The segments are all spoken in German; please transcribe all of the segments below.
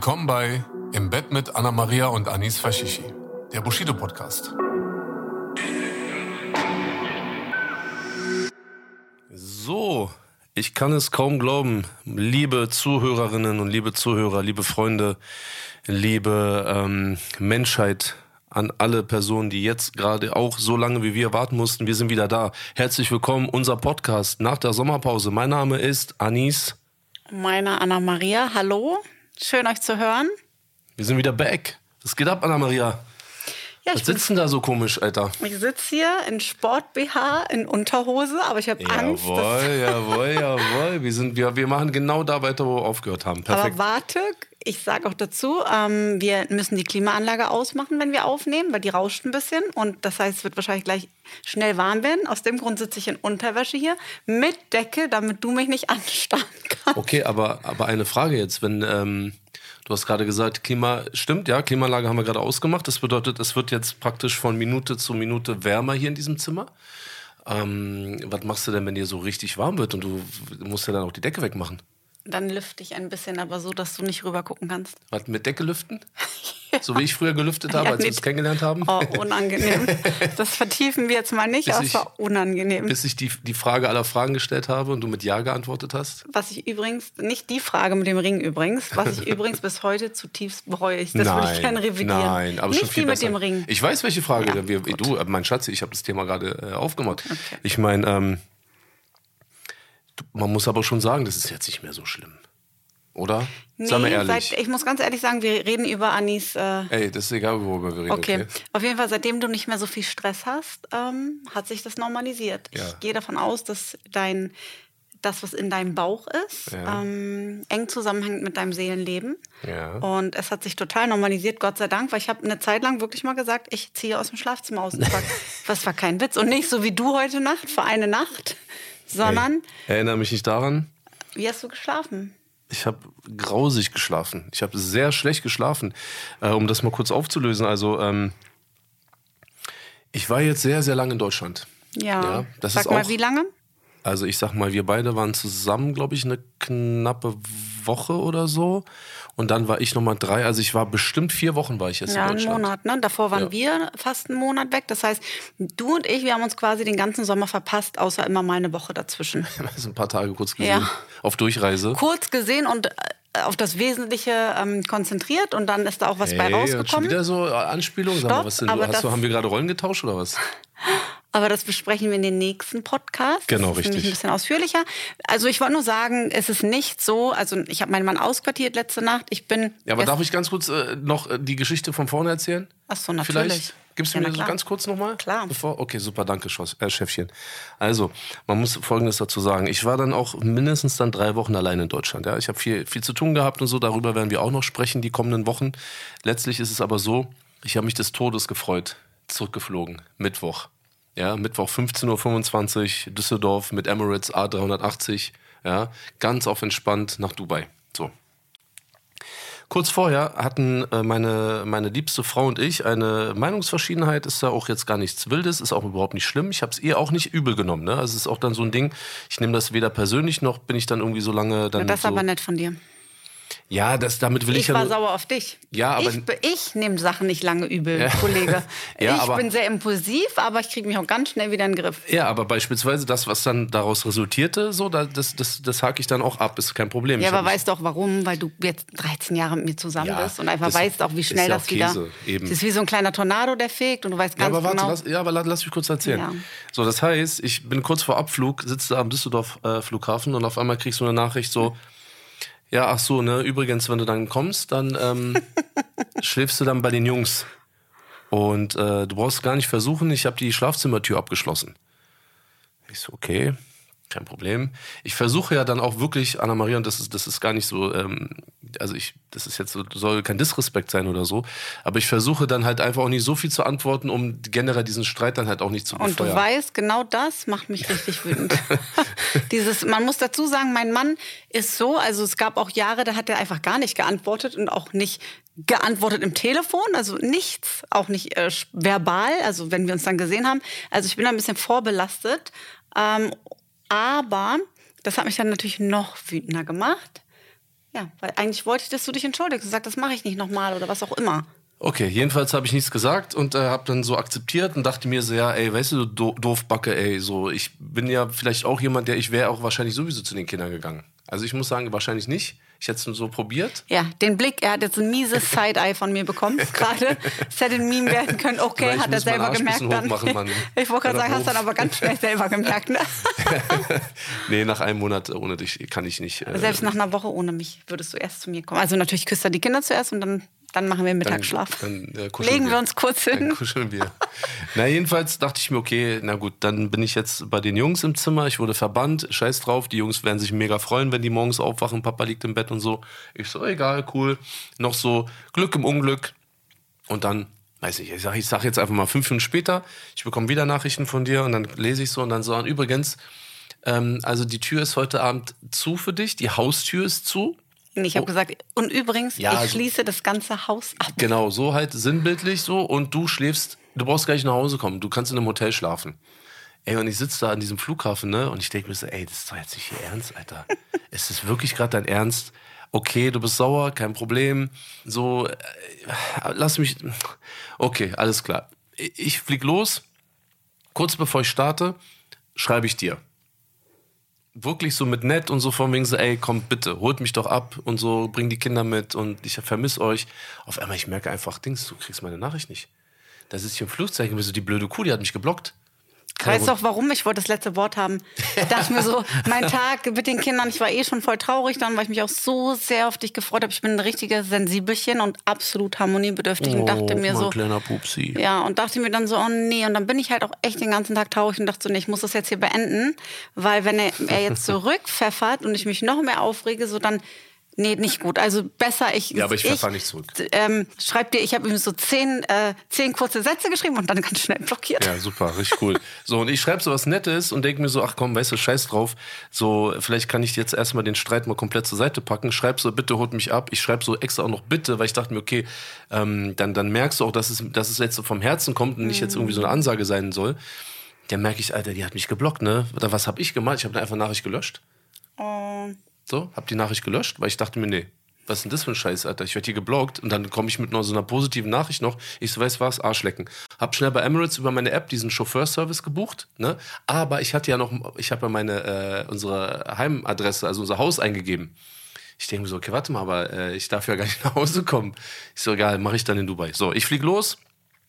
Willkommen bei Im Bett mit Anna Maria und Anis Fashishi, der Bushido Podcast. So, ich kann es kaum glauben, liebe Zuhörerinnen und liebe Zuhörer, liebe Freunde, liebe ähm, Menschheit, an alle Personen, die jetzt gerade auch so lange wie wir warten mussten. Wir sind wieder da. Herzlich willkommen, unser Podcast nach der Sommerpause. Mein Name ist Anis. Meine Anna Maria, hallo. Schön euch zu hören. Wir sind wieder back. Was geht ab, Anna Maria? Ja, Was sitzt denn da so komisch, Alter? Ich sitze hier in Sport-BH, in Unterhose, aber ich habe Angst. Jawohl, jawohl, jawohl. Wir, sind, wir, wir machen genau da weiter, wo wir aufgehört haben. Perfekt. Aber warte, ich sage auch dazu, ähm, wir müssen die Klimaanlage ausmachen, wenn wir aufnehmen, weil die rauscht ein bisschen. Und das heißt, es wird wahrscheinlich gleich schnell warm werden. Aus dem Grund sitze ich in Unterwäsche hier mit Decke, damit du mich nicht anstarren kannst. Okay, aber, aber eine Frage jetzt, wenn ähm, du hast gerade gesagt, Klima stimmt, ja, Klimaanlage haben wir gerade ausgemacht. Das bedeutet, es wird jetzt praktisch von Minute zu Minute wärmer hier in diesem Zimmer. Ähm, was machst du denn, wenn dir so richtig warm wird und du musst ja dann auch die Decke wegmachen? Dann lüfte ich ein bisschen, aber so, dass du nicht rüber gucken kannst. Was mit Decke lüften? So wie ich früher gelüftet habe, Ja, als wir nee. uns kennengelernt haben? Oh, unangenehm. Das vertiefen wir jetzt mal nicht, Bis aber es war unangenehm. Bis ich die, die Frage aller Fragen gestellt habe und du mit Ja geantwortet hast? Was ich übrigens, nicht die Frage mit dem Ring übrigens, was ich übrigens bis heute zutiefst bereue. Ich, das würde ich gerne revidieren. Nein, aber nicht schon viel die mit besser. dem Ring. Ich weiß, welche Frage. Ja, wir, du, äh, mein Schatz, ich habe das Thema gerade äh, aufgemacht. Okay. Ich meine, ähm, man muss aber schon sagen, das ist jetzt nicht mehr so schlimm. Oder? Sag mal Nee, ehrlich. Seit, ich muss ganz ehrlich sagen, wir reden über Anis. Äh, Ey, das ist egal, worüber wir reden. okay. Okay. Auf jeden Fall, seitdem du nicht mehr so viel Stress hast, ähm, hat sich das normalisiert. Ja. Ich gehe davon aus, dass dein das, was in deinem Bauch ist, Ja. ähm, eng zusammenhängt mit deinem Seelenleben. Ja. Und es hat sich total normalisiert, Gott sei Dank, weil ich habe eine Zeit lang wirklich mal gesagt, ich ziehe aus dem Schlafzimmer aus. Das war, das war kein Witz. Und nicht so wie du heute Nacht für eine Nacht, sondern Ey, erinnere mich nicht daran. wie hast du geschlafen? Ich habe grausig geschlafen. Ich habe sehr schlecht geschlafen. Äh, um das mal kurz aufzulösen. Also, ähm, ich war jetzt sehr, sehr lange in Deutschland. Ja. Ja, das Sag ist mal, auch- wie lange? Also ich sag mal, wir beide waren zusammen, glaube ich, eine knappe Woche oder so. Und dann war ich nochmal drei. Also ich war bestimmt vier Wochen war ich jetzt Ja, in einen Deutschland. Monat. Ne? Davor waren Ja. wir fast einen Monat weg. Das heißt, du und ich, wir haben uns quasi den ganzen Sommer verpasst, außer immer mal eine Woche dazwischen. Also ein paar Tage kurz gesehen. Ja. Auf Durchreise. Kurz gesehen und äh, auf das Wesentliche ähm, konzentriert und dann ist da auch was bei Hey, schon rausgekommen. wieder so äh, Anspielungen. Sag mal, Stopp, was denn, aber hast du, haben wir gerade Rollen getauscht oder was? Aber das besprechen wir in den nächsten Podcast. Genau, richtig. ein bisschen ausführlicher. Also ich wollte nur sagen, es ist nicht so, also ich habe meinen Mann ausquartiert letzte Nacht. Ich bin. Ja, aber darf ich ganz kurz äh, noch äh, die Geschichte von vorne erzählen? Ach so, natürlich. Vielleicht gibst du Ja, mir so ganz kurz nochmal? Klar. Bevor? Okay, super, danke, äh, Chefchen. Also, man muss Folgendes dazu sagen. Ich war dann auch mindestens dann drei Wochen allein in Deutschland. Ja? Ich habe viel, viel zu tun gehabt und so. Darüber werden wir auch noch sprechen die kommenden Wochen. Letztlich ist es aber so, ich habe mich des Todes gefreut. Zurückgeflogen. Mittwoch. Ja, Mittwoch 15.25 Uhr, Düsseldorf mit Emirates A380. Ja, ganz auf entspannt nach Dubai. So. Kurz vorher hatten äh, meine, meine liebste Frau und ich eine Meinungsverschiedenheit. Ist ja auch jetzt gar nichts Wildes, ist auch überhaupt nicht schlimm. Ich habe es ihr auch nicht übel genommen. Ne? Also es ist auch dann so ein Ding, ich nehme das weder persönlich noch bin ich dann irgendwie so lange dann. Das so, aber nett von dir. Ja, das, damit will ich, Ich ja war nur- sauer auf dich. Ja, aber- ich, ich nehme Sachen nicht lange übel, Ja. Kollege. Ja, ich aber- bin sehr impulsiv, aber ich kriege mich auch ganz schnell wieder in den Griff. Ja, aber beispielsweise das, was dann daraus resultierte, so, da, das, das, das hake ich dann auch ab, ist kein Problem. Ja, Ich aber weißt du auch warum? Weil du jetzt 13 Jahre mit mir zusammen Ja, bist und einfach das weißt auch, wie schnell ja das auch wieder. Käse, eben. Das ist wie so ein kleiner Tornado, der fegt und du weißt Ja, ganz aber warte, genau. lass, ja, aber lass, lass mich kurz erzählen. Ja. So, das heißt, ich bin kurz vor Abflug, sitze da am Düsseldorf äh, Flughafen und auf einmal kriegst du eine Nachricht so, ja, ach so, ne, übrigens, wenn du dann kommst, dann ähm, schläfst du dann bei den Jungs. Und äh, du brauchst gar nicht versuchen, ich habe die Schlafzimmertür abgeschlossen. Ich so, okay. Kein Problem. Ich versuche ja dann auch wirklich, Anna-Maria, und das ist, das ist gar nicht so, ähm, also ich, das ist jetzt so, soll kein Disrespekt sein oder so, aber ich versuche dann halt einfach auch nicht so viel zu antworten, um generell diesen Streit dann halt auch nicht zu befeuern. Und du weißt, genau das macht mich richtig wütend. Dieses, man muss dazu sagen, mein Mann ist so, also es gab auch Jahre, da hat er einfach gar nicht geantwortet und auch nicht geantwortet im Telefon, also nichts, auch nicht äh, verbal, also wenn wir uns dann gesehen haben. Also ich bin ein bisschen vorbelastet. Ähm, aber das hat mich dann natürlich noch wütender gemacht. Ja, weil eigentlich wollte ich, dass du dich entschuldigst und sagst, das mache ich nicht nochmal oder was auch immer. Okay, jedenfalls habe ich nichts gesagt und äh, habe dann so akzeptiert und dachte mir so, ja, ey, weißt du, du Doofbacke, ey, so, ich bin ja vielleicht auch jemand, der, ich wäre auch wahrscheinlich sowieso zu den Kindern gegangen. Also ich muss sagen, wahrscheinlich nicht. Ich hätte es so probiert. Ja, den Blick, er hat jetzt ein mieses Side-Eye von mir bekommen gerade. Es hätte ein Meme werden können, okay, hat er selber gemerkt dann. Mann. Ich wollte gerade sagen, hast du dann aber ganz schnell selber gemerkt, ne? nee, nach einem Monat ohne dich kann ich nicht. Äh, Selbst nach einer Woche ohne mich würdest du erst zu mir kommen. Also natürlich küsst er die Kinder zuerst und dann dann machen wir Mittagsschlaf. Dann, dann, äh, Legen wir. wir uns kurz hin. Dann kuscheln wir. na, jedenfalls dachte ich mir, okay, na gut, dann bin ich jetzt bei den Jungs im Zimmer. Ich wurde verbannt, scheiß drauf. Die Jungs werden sich mega freuen, wenn die morgens aufwachen. Papa liegt im Bett und so. Ich so, egal, cool. Noch so Glück im Unglück. Und dann, weiß ich, ich sag, ich sag jetzt einfach mal fünf Minuten später, ich bekomme wieder Nachrichten von dir und dann lese ich so und dann so, und übrigens, ähm, also die Tür ist heute Abend zu für dich, die Haustür ist zu. Ich habe oh. gesagt, und übrigens, ja, ich also, schließe das ganze Haus ab. Genau, so halt sinnbildlich so. Und du schläfst, du brauchst gar nicht nach Hause kommen. Du kannst in einem Hotel schlafen. Ey, und ich sitze da an diesem Flughafen, ne? Und ich denke mir so, ey, das ist doch jetzt nicht hier ernst, Alter. ist das wirklich gerade dein Ernst? Okay, du bist sauer, kein Problem. So, äh, lass mich. Okay, alles klar. Ich flieg los. Kurz bevor ich starte, schreibe ich dir wirklich so mit nett und so von wegen so, ey, kommt bitte, holt mich doch ab und so, bring die Kinder mit und ich vermisse euch. Auf einmal, ich merke einfach, Dings, du kriegst meine Nachricht nicht. Da sitzt hier ein Flugzeichen, wie so die blöde Kuh, die hat mich geblockt. Weißt du auch warum? Ich wollte das letzte Wort haben. Ich dachte mir so, mein Tag mit den Kindern, ich war eh schon voll traurig dann, weil ich mich auch so sehr auf dich gefreut habe. Ich bin ein richtiges Sensibelchen und absolut harmoniebedürftig oh, und dachte mir so. kleiner Pupsi. Ja, und dachte mir dann so, oh nee. Und dann bin ich halt auch echt den ganzen Tag traurig und dachte so, nee, ich muss das jetzt hier beenden. Weil wenn er, er jetzt zurückpfeffert und ich mich noch mehr aufrege, so dann Nee, nicht gut. Also besser ich. Ja, aber ich pfeffer nicht zurück. Ähm, schreib dir, ich habe ihm so zehn, äh, zehn kurze Sätze geschrieben und dann ganz schnell blockiert. Ja, super, richtig cool. so, und ich schreibe so was Nettes und denke mir so, ach komm, weißt du, scheiß drauf. So, vielleicht kann ich jetzt erstmal den Streit mal komplett zur Seite packen. Schreib so, bitte holt mich ab. Ich schreibe so extra auch noch bitte, weil ich dachte mir, okay, ähm, dann, dann merkst du auch, dass es, dass es jetzt so vom Herzen kommt und nicht jetzt irgendwie so eine Ansage sein soll. Dann merke ich, Alter, die hat mich geblockt, ne? Oder was habe ich gemacht? Ich habe da einfach Nachricht gelöscht. Oh. So, hab die Nachricht gelöscht, weil ich dachte mir, nee, was ist denn das für ein Scheiß, Alter? Ich werde hier geblockt und dann komme ich mit noch so einer positiven Nachricht noch. Ich so, weißt was, Arschlecken. Hab schnell bei Emirates über meine App diesen Chauffeurservice gebucht, ne? Aber ich hatte ja noch, ich habe ja meine, äh, unsere Heimadresse, also unser Haus eingegeben. Ich denke mir so, okay, warte mal, aber äh, ich darf ja gar nicht nach Hause kommen. Ich so, egal, mache ich dann in Dubai. So, ich flieg los.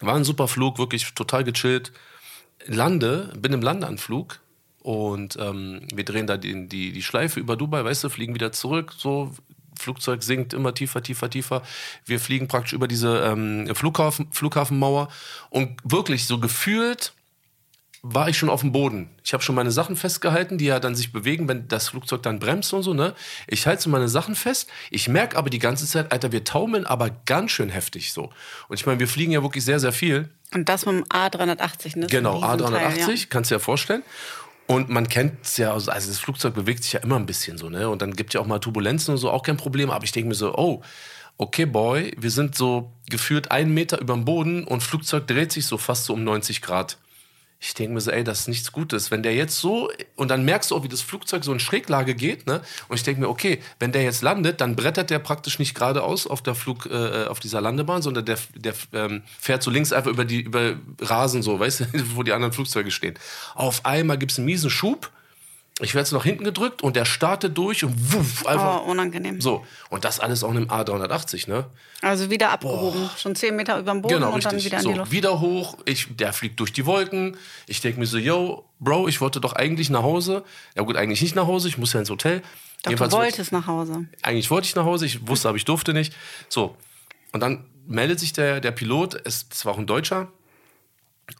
War ein super Flug, wirklich total gechillt. Lande, bin im Landeanflug und ähm, wir drehen da die, die, die Schleife über Dubai, weißt du, fliegen wieder zurück, so Flugzeug sinkt immer tiefer, tiefer, tiefer. Wir fliegen praktisch über diese ähm, Flughafen, Flughafenmauer und wirklich so gefühlt war ich schon auf dem Boden. Ich habe schon meine Sachen festgehalten, die ja dann sich bewegen, wenn das Flugzeug dann bremst und so, ne? Ich halte so meine Sachen fest. Ich merke aber die ganze Zeit, Alter, wir taumeln aber ganz schön heftig so. Und ich meine, wir fliegen ja wirklich sehr, sehr viel. Und das mit dem A380, ne? Genau, A380, ja. kannst du dir ja vorstellen. Und man kennt es ja, also das Flugzeug bewegt sich ja immer ein bisschen so, ne? Und dann gibt es ja auch mal Turbulenzen und so, auch kein Problem. Aber ich denke mir so, oh, okay, Boy, wir sind so geführt einen Meter über dem Boden und Flugzeug dreht sich so fast so um 90 Grad ich denke mir so, ey, das ist nichts Gutes. Wenn der jetzt so, und dann merkst du auch, wie das Flugzeug so in Schräglage geht, ne? Und ich denke mir, okay, wenn der jetzt landet, dann brettert der praktisch nicht geradeaus auf der Flug, äh, auf dieser Landebahn, sondern der, der ähm, fährt so links einfach über die, über Rasen so, weißt du, wo die anderen Flugzeuge stehen. Auf einmal gibt es einen miesen Schub ich werde es nach hinten gedrückt und der startet durch und wuff, einfach. Oh, unangenehm. So. Und das alles auch in einem A380, ne? Also wieder abgehoben. Boah. Schon 10 Meter über dem Boden genau, und richtig. dann wieder in so, die Luft. Wieder hoch. Ich, der fliegt durch die Wolken. Ich denke mir so, yo, Bro, ich wollte doch eigentlich nach Hause. Ja gut, eigentlich nicht nach Hause. Ich muss ja ins Hotel. Doch, Jedenfalls du wolltest nach Hause. Eigentlich wollte ich nach Hause. Ich wusste, aber ich durfte nicht. So. Und dann meldet sich der, der Pilot. Es, das war auch ein Deutscher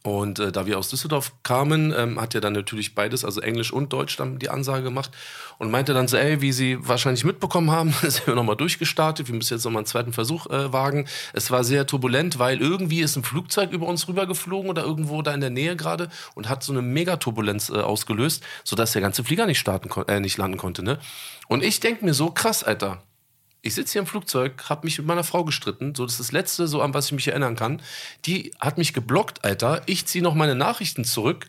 Und äh, da wir aus Düsseldorf kamen, ähm, hat er dann natürlich beides, also Englisch und Deutsch, dann die Ansage gemacht und meinte dann so, ey, wie Sie wahrscheinlich mitbekommen haben, sind wir nochmal durchgestartet, wir müssen jetzt nochmal einen zweiten Versuch äh, wagen. Es war sehr turbulent, weil irgendwie ist ein Flugzeug über uns rübergeflogen oder irgendwo da in der Nähe gerade und hat so eine Megaturbulenz äh, ausgelöst, sodass der ganze Flieger nicht, starten äh, nicht landen konnte. Ne? Und ich denke mir so, krass, Alter, ich sitze hier im Flugzeug, habe mich mit meiner Frau gestritten. So, das ist das Letzte, so an was ich mich erinnern kann. Die hat mich geblockt, Alter. Ich ziehe noch meine Nachrichten zurück.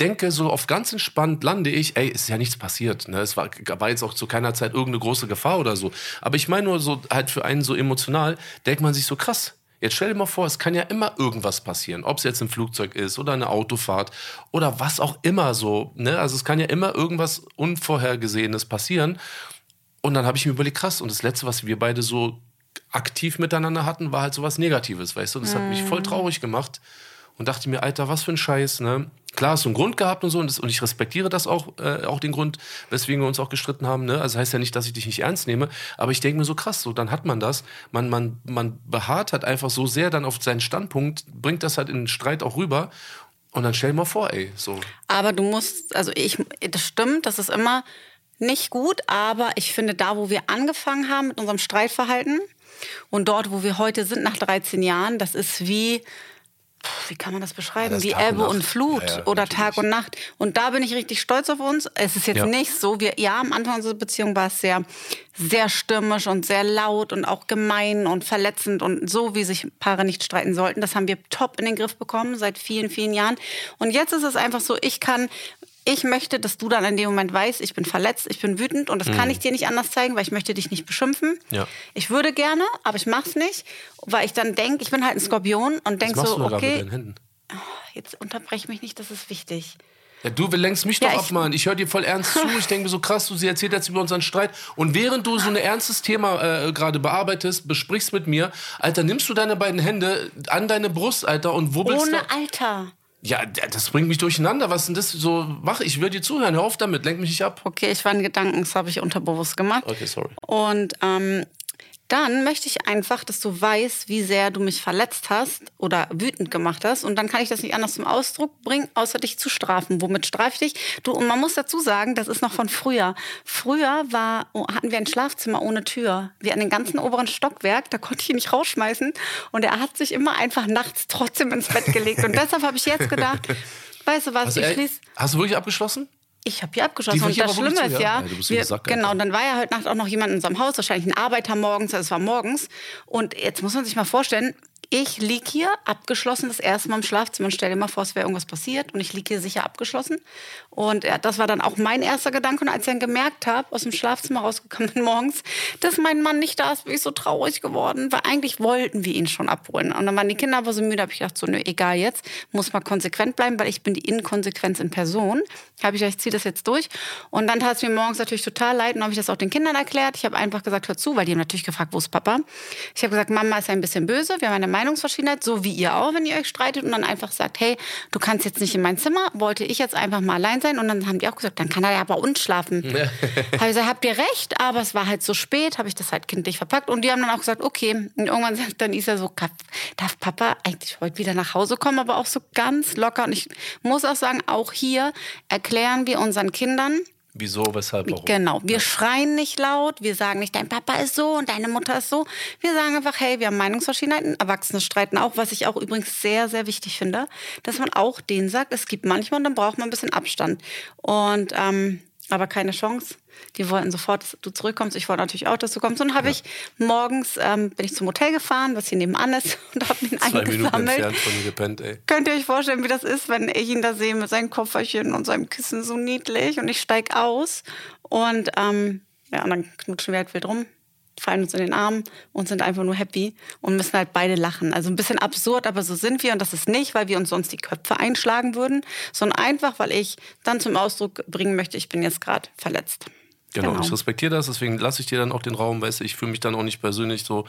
Denke so auf ganz entspannt lande ich, ey, ist ja nichts passiert. Ne? Es war, war jetzt auch zu keiner Zeit irgendeine große Gefahr oder so. Aber ich meine nur so halt für einen so emotional, denkt man sich so krass. Jetzt stell dir mal vor, es kann ja immer irgendwas passieren. Ob es jetzt ein Flugzeug ist oder eine Autofahrt oder was auch immer so. Ne? Also es kann ja immer irgendwas Unvorhergesehenes passieren. Und dann habe ich mir überlegt, krass, und das Letzte, was wir beide so aktiv miteinander hatten, war halt so was Negatives, weißt du? Das hat mich voll Mhm. traurig gemacht und dachte mir, Alter, was für ein Scheiß, ne? Klar, hast du einen Grund gehabt und so, und, das, und ich respektiere das auch, äh, auch den Grund, weswegen wir uns auch gestritten haben, ne? Also heißt ja nicht, dass ich dich nicht ernst nehme, aber ich denke mir so krass, so, dann hat man das, man, man, man beharrt halt einfach so sehr dann auf seinen Standpunkt, bringt das halt in den Streit auch rüber und dann stell dir mal vor, ey, so. Aber du musst, also ich, das stimmt, das ist immer nicht gut, aber ich finde, da, wo wir angefangen haben mit unserem Streitverhalten und dort, wo wir heute sind, nach 13 Jahren, das ist wie, wie kann man das beschreiben? Ja, ist wie Tag und Ebbe und Nacht. Flut Ja, ja, oder natürlich. Tag und Nacht. Und da bin ich richtig stolz auf uns. Es ist jetzt nicht so, wir, ja, am Anfang unserer Beziehung war es sehr, sehr stürmisch und sehr laut und auch gemein und verletzend und so, wie sich Paare nicht streiten sollten. Das haben wir top in den Griff bekommen seit vielen, vielen Jahren. Und jetzt ist es einfach so, ich kann ich möchte, dass du dann in dem Moment weißt, ich bin verletzt, ich bin wütend und das kann ich dir nicht anders zeigen, weil ich möchte dich nicht beschimpfen. Mhm. Ja. Ich würde gerne, aber ich mach's nicht, weil ich dann denke, ich bin halt ein Skorpion und denk so, du mit okay, deinen Händen? jetzt unterbrech mich nicht, das ist wichtig. Ja, du lenkst mich Ja, doch ich- ab, Mann. Ich höre dir voll ernst zu. Ich denke mir so krass, du sie erzählt jetzt über unseren Streit. Und während du so ein ernstes Thema äh, gerade bearbeitest, besprichst mit mir, Alter, nimmst du deine beiden Hände an deine Brust, Alter, und wubbelst Ohne da. Alter. Ja, das bringt mich durcheinander. Was denn das so? Mach, ich will dir zuhören. Hör auf damit. Lenk mich nicht ab. Okay, ich war in Gedanken, das habe ich unterbewusst gemacht. Okay, sorry. Und ähm, dann möchte ich einfach, dass du weißt, wie sehr du mich verletzt hast oder wütend gemacht hast. Und dann kann ich das nicht anders zum Ausdruck bringen, außer dich zu strafen. Womit strafe ich dich? Du, und man muss dazu sagen, das ist noch von früher. Früher war, oh, hatten wir ein Schlafzimmer ohne Tür. Wir an den ganzen oberen Stockwerk, da konnte ich ihn nicht rausschmeißen. Und er hat sich immer einfach nachts trotzdem ins Bett gelegt. Und deshalb habe ich jetzt gedacht, weißt du was, Also, ich schließe hast du wirklich abgeschlossen? Ich habe hier abgeschlossen. Die Und das Schlimme ist ja? ja, wir, Sack, genau, und dann war ja heute Nacht auch noch jemand in unserem Haus, wahrscheinlich ein Arbeiter morgens, also es war morgens. Und jetzt muss man sich mal vorstellen, ich lieg hier abgeschlossen das erste Mal im Schlafzimmer und stell dir vor, es wäre irgendwas passiert und ich lieg hier sicher abgeschlossen. Und ja, das war dann auch mein erster Gedanke. Und als ich dann gemerkt habe, aus dem Schlafzimmer rausgekommen morgens, dass mein Mann nicht da ist, bin ich so traurig geworden, weil eigentlich wollten wir ihn schon abholen. Und dann waren die Kinder aber so müde, habe ich gedacht, so, nö, egal jetzt, muss mal konsequent bleiben, weil ich bin die Inkonsequenz in Person. Habe ich gesagt, ich ziehe das jetzt durch. Und dann tat es mir morgens natürlich total leid und habe ich das auch den Kindern erklärt. Ich habe einfach gesagt, hör zu, weil die haben natürlich gefragt, wo ist Papa? Ich habe gesagt, Mama ist ein bisschen böse, wir haben eine Meinungsverschiedenheit, so wie ihr auch, wenn ihr euch streitet. Und dann einfach sagt, hey, du kannst jetzt nicht in mein Zimmer, wollte ich jetzt einfach mal allein sein. Und dann haben die auch gesagt, dann kann er ja bei uns schlafen. habe ich gesagt, habt ihr recht, aber es war halt so spät, habe ich das halt kindlich verpackt. Und die haben dann auch gesagt, okay. Und irgendwann sagt dann Isa so, "Ka- darf Papa eigentlich heute wieder nach Hause kommen, aber auch so ganz locker. Und ich muss auch sagen, auch hier erklären wir unseren Kindern, Wieso, weshalb, warum? Genau. Wir schreien nicht laut. Wir sagen nicht, dein Papa ist so und deine Mutter ist so. Wir sagen einfach, hey, wir haben Meinungsverschiedenheiten. Erwachsene streiten auch, was ich auch übrigens sehr, sehr wichtig finde, dass man auch denen sagt, es gibt manchmal und dann braucht man ein bisschen Abstand. Und, ähm, aber keine Chance. Die wollten sofort, dass du zurückkommst. Ich wollte natürlich auch, dass du kommst. Und dann habe ich morgens, ähm, bin ich zum Hotel gefahren, was hier nebenan ist, und habe ihn Zwei Minuten eingesammelt. entfernt von mir gepennt, ey. Könnt ihr euch vorstellen, wie das ist, wenn ich ihn da sehe mit seinem Kopferchen und seinem Kissen so niedlich und ich steig aus und ähm, ja, und dann knutschen wir halt wild rum, fallen uns in den Arm und sind einfach nur happy und müssen halt beide lachen. Also ein bisschen absurd, aber so sind wir und das ist nicht, weil wir uns sonst die Köpfe einschlagen würden, sondern einfach, weil ich dann zum Ausdruck bringen möchte, ich bin jetzt gerade verletzt. Genau, ich respektiere das, deswegen lasse ich dir dann auch den Raum, weißt du, ich fühle mich dann auch nicht persönlich so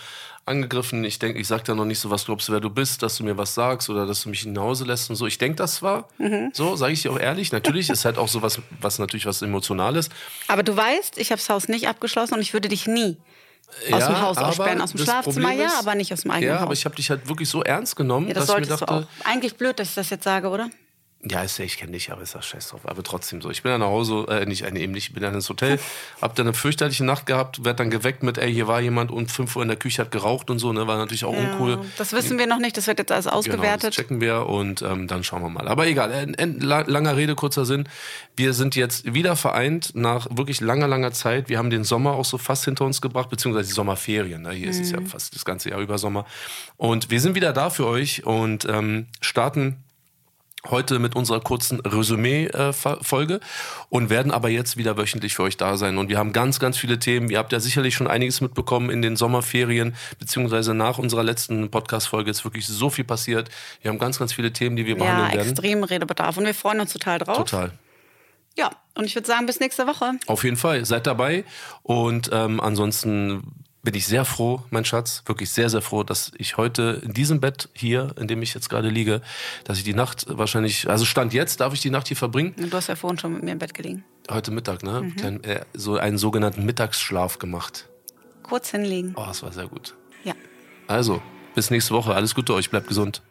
angegriffen. Ich denke, ich sage dann noch nicht so, was glaubst du, wer du bist, dass du mir was sagst oder dass du mich nach Hause lässt und so. Ich denke das zwar, Mhm. so, sage ich dir auch ehrlich. Natürlich ist halt auch so was, was natürlich was Emotionales. Aber du weißt, ich habe das Haus nicht abgeschlossen und ich würde dich nie aus Ja, dem Haus aussperren. Aus dem Schlafzimmer Problem ja, ist- aber nicht aus dem eigenen Ja, Haus. aber ich habe dich halt wirklich so ernst genommen, ja, das dass ich mir solltest dachte, du auch. Eigentlich blöd, dass ich das jetzt sage, oder? Ja, ist ja, ich kenne dich, aber ist das scheiß drauf. Aber trotzdem so. Ich bin dann nach Hause, äh, nicht, äh, eben nicht, ich bin dann ins Hotel, hab dann eine fürchterliche Nacht gehabt, werd dann geweckt mit, ey, hier war jemand und 5 Uhr in der Küche hat geraucht und so, ne, war natürlich auch uncool. Das wissen wir noch nicht, das wird jetzt alles Genau, das ausgewertet. checken wir und ähm, dann schauen wir mal. Aber egal, äh, la- langer Rede, kurzer Sinn. Wir sind jetzt wieder vereint nach wirklich langer, langer Zeit. Wir haben den Sommer auch so fast hinter uns gebracht, beziehungsweise die Sommerferien. Ne? Hier ist es ja Mhm. fast das ganze Jahr über Sommer. Und wir sind wieder da für euch und ähm, starten heute mit unserer kurzen Resümee-Folge und werden aber jetzt wieder wöchentlich für euch da sein. Und wir haben ganz, ganz viele Themen. Ihr habt ja sicherlich schon einiges mitbekommen in den Sommerferien, beziehungsweise nach unserer letzten Podcast-Folge ist wirklich so viel passiert. Wir haben ganz, ganz viele Themen, die wir ja, behandeln werden. extrem Redebedarf und wir freuen uns total drauf. Total. Ja, und ich würde sagen, bis nächste Woche. Auf jeden Fall, seid dabei. Und ähm, ansonsten bin ich sehr froh, mein Schatz, wirklich sehr, sehr froh, dass ich heute in diesem Bett hier, in dem ich jetzt gerade liege, dass ich die Nacht wahrscheinlich, also Stand jetzt, darf ich die Nacht hier verbringen. Du hast ja vorhin schon mit mir im Bett gelegen. Heute Mittag, ne? Klein, äh, so einen sogenannten Mittagsschlaf gemacht. Kurz hinlegen. Oh, das war sehr gut. Ja. Also, bis nächste Woche. Alles Gute euch, bleibt gesund.